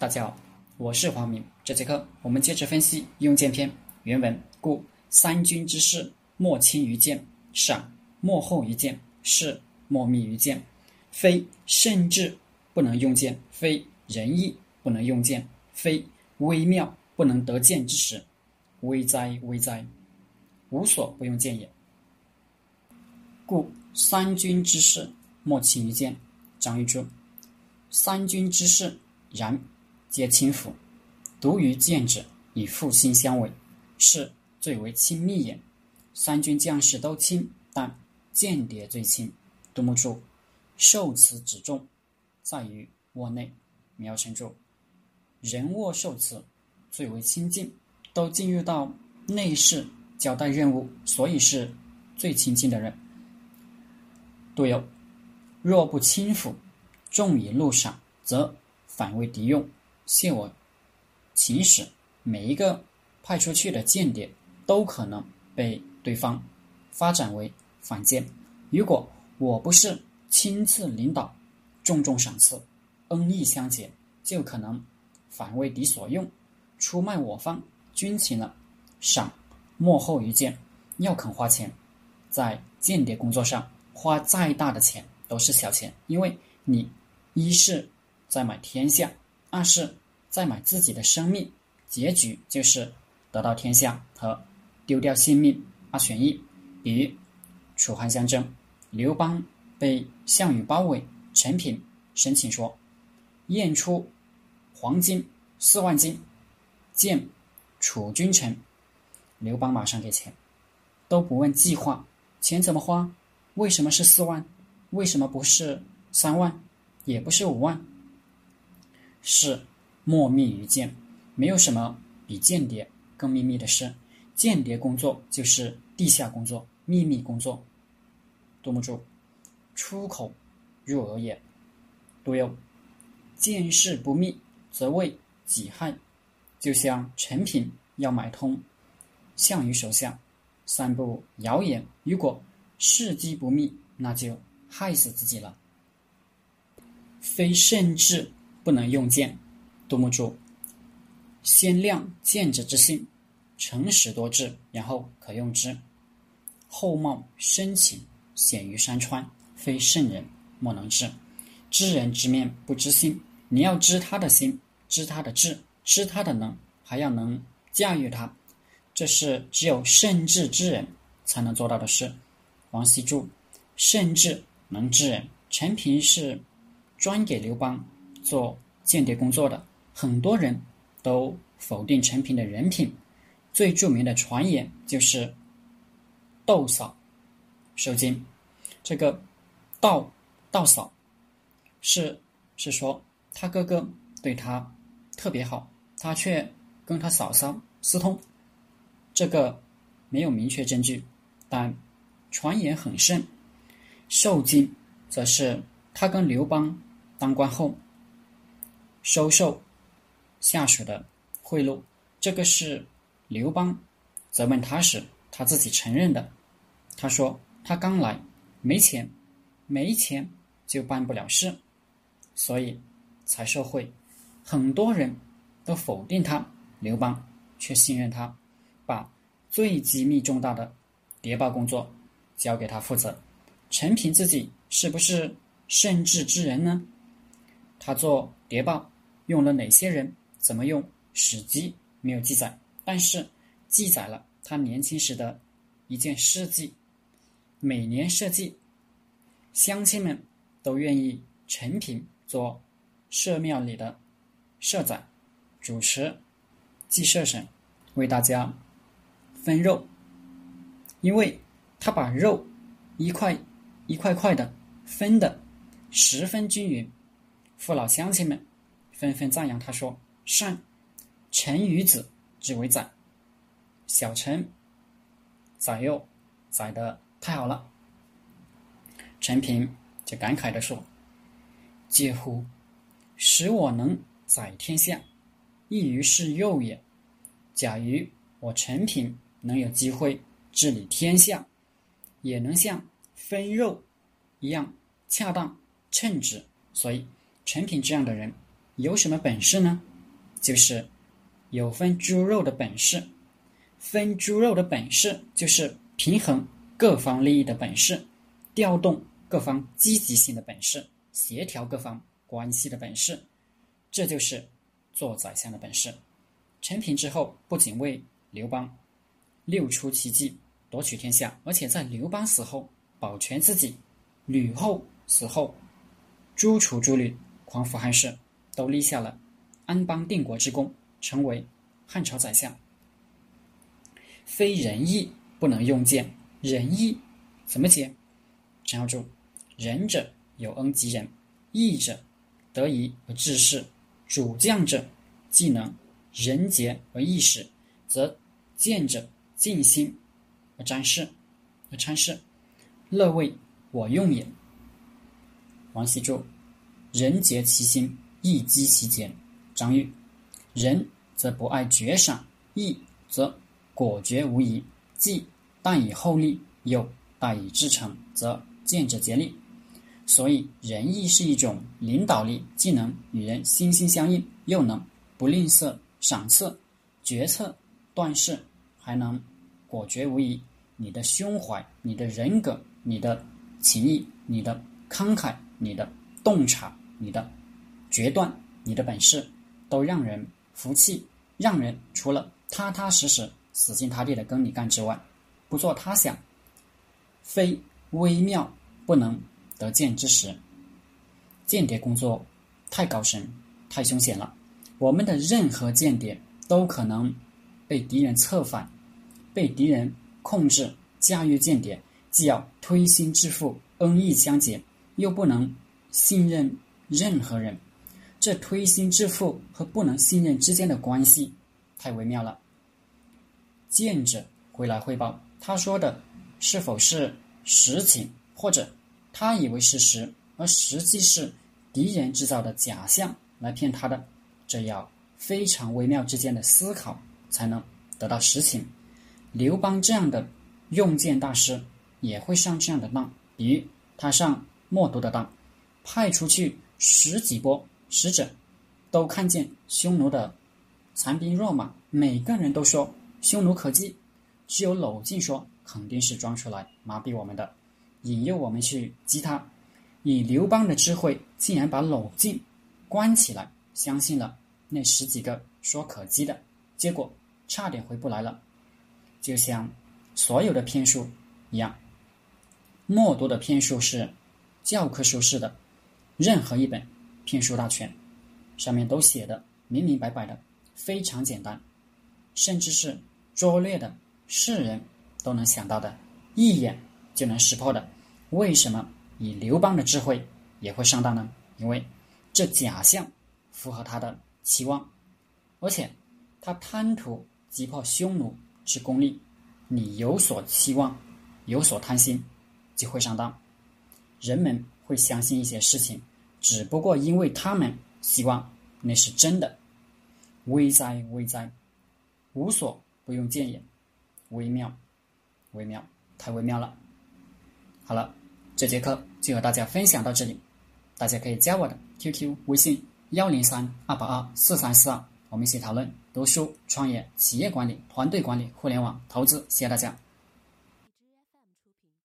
大家好，我是黄明。这节课我们接着分析用剑篇原文。故三军之事，莫轻于剑；赏莫厚于剑；事莫密于剑。非圣智不能用剑，非仁义不能用剑，非微妙不能得剑之时，危哉危哉！无所不用剑也。故三军之事，莫轻于剑。张玉珠。三军之事，然。皆轻浮，独于剑者以复心相违，是最为亲密也。三军将士都轻，但间谍最轻。独木柱受词指重，在于握内。苗成柱人握受词最为亲近，都进入到内室交代任务，所以是最亲近的人。杜友若不轻浮，重以路上，则反为敌用。泄我情使，每一个派出去的间谍都可能被对方发展为反间。如果我不是亲自领导，重重赏赐，恩义相结，就可能反为敌所用，出卖我方军情了。赏莫厚于剑，要肯花钱，在间谍工作上花再大的钱都是小钱，因为你一是在买天下，二是。再买自己的生命，结局就是得到天下和丢掉性命二选一。比喻楚汉相争，刘邦被项羽包围，陈平申请说验出黄金四万斤，见楚君臣。刘邦马上给钱，都不问计划，钱怎么花？为什么是四万？为什么不是三万？也不是五万？是。莫密于间，没有什么比间谍更秘密的事。间谍工作就是地下工作、秘密工作。杜牧注：出口入耳也。杜有见事不密，则为己害。就像陈平要买通项羽手下，散布谣言，如果事机不密，那就害死自己了。非甚智不能用剑。杜牧注：先亮见者之心，诚实多智，然后可用之。厚貌深情，显于山川，非圣人莫能知。知人知面不知心，你要知他的心，知他的智，知他的能，还要能驾驭他，这是只有圣智之人才能做到的事。王羲注：圣智能知人。陈平是专给刘邦做间谍工作的。很多人都否定陈平的人品，最著名的传言就是“窦嫂受惊”。这个“窦窦嫂”是是说他哥哥对他特别好，他却跟他嫂嫂私通。这个没有明确证据，但传言很盛。受惊则是他跟刘邦当官后收受。下属的贿赂，这个是刘邦责问他时他自己承认的。他说他刚来没钱，没钱就办不了事，所以才受贿。很多人都否定他，刘邦却信任他，把最机密重大的谍报工作交给他负责。陈平自己是不是圣智之人呢？他做谍报用了哪些人？怎么用？史记没有记载，但是记载了他年轻时的一件事迹。每年社稷，乡亲们都愿意陈平做社庙里的社宰，主持祭社神，为大家分肉，因为他把肉一块一块块的分的十分均匀，父老乡亲们纷纷赞扬他说。善，臣与子之为宰，小臣宰肉宰的太好了。陈平就感慨的说：“嗟乎！使我能宰天下，亦于是肉也。假如我陈平能有机会治理天下，也能像分肉一样恰当称职。所以，陈平这样的人有什么本事呢？”就是有分猪肉的本事。分猪肉的本事就是平衡各方利益的本事，调动各方积极性的本事，协调各方关系的本事。这就是做宰相的本事。陈平之后，不仅为刘邦六出奇迹夺取天下，而且在刘邦死后保全自己，吕后死后诸楚诸吕，匡扶汉室，都立下了安邦定国之功，成为汉朝宰相。非仁义不能用剑，仁义怎么解？陈要注：仁者有恩及人，义者得宜而治世，主将者既能仁节而义始，则见者尽心而沾事而参事，乐为我用也。王羲注：仁节其心，义积其节。张玉：仁则不爱绝赏，义则。果决无疑，既但以厚利，又待以至诚，则见者竭力。所以仁义是一种领导力，既能与人心心相印，又能不吝啬赏赐，决策断事，还能果决无疑。你的胸怀、你的人格、你的情谊、你的慷慨、你的洞察、你的决断、你的本事，都让人服气，让人除了踏踏实实。死心塌地的跟你干之外，不做他想，非微妙不能得见之时。间谍工作太高深、太凶险了。我们的任何间谍都可能被敌人策反，被敌人控制。驾驭间谍，既要推心置腹、恩义相结，又不能信任任何人。这推心置腹和不能信任之间的关系太微妙了。见者回来汇报，他说的是否是实情，或者他以为是实，而实际是敌人制造的假象来骗他的？这要非常微妙之间的思考才能得到实情。刘邦这样的用剑大师也会上这样的当，比如他上冒顿的当，派出去十几波使者，都看见匈奴的残兵弱马，每个人都说。匈奴可击，只有娄敬说肯定是装出来麻痹我们的，引诱我们去击他。以刘邦的智慧，竟然把娄敬关起来，相信了那十几个说可击的，结果差点回不来了。就像所有的骗术一样，默多的骗术是教科书式的，任何一本骗术大全上面都写的明明白白的，非常简单，甚至是。拙劣的世人都能想到的，一眼就能识破的，为什么以刘邦的智慧也会上当呢？因为这假象符合他的期望，而且他贪图击破匈奴之功力，你有所期望，有所贪心，就会上当。人们会相信一些事情，只不过因为他们希望那是真的。危哉危哉，无所。不用见也，微妙，微妙，太微妙了。好了，这节课就和大家分享到这里，大家可以加我的 QQ 微信幺零三二八二四三四二，我们一起讨论读书、创业、企业管理、团队管理、互联网投资。谢谢大家。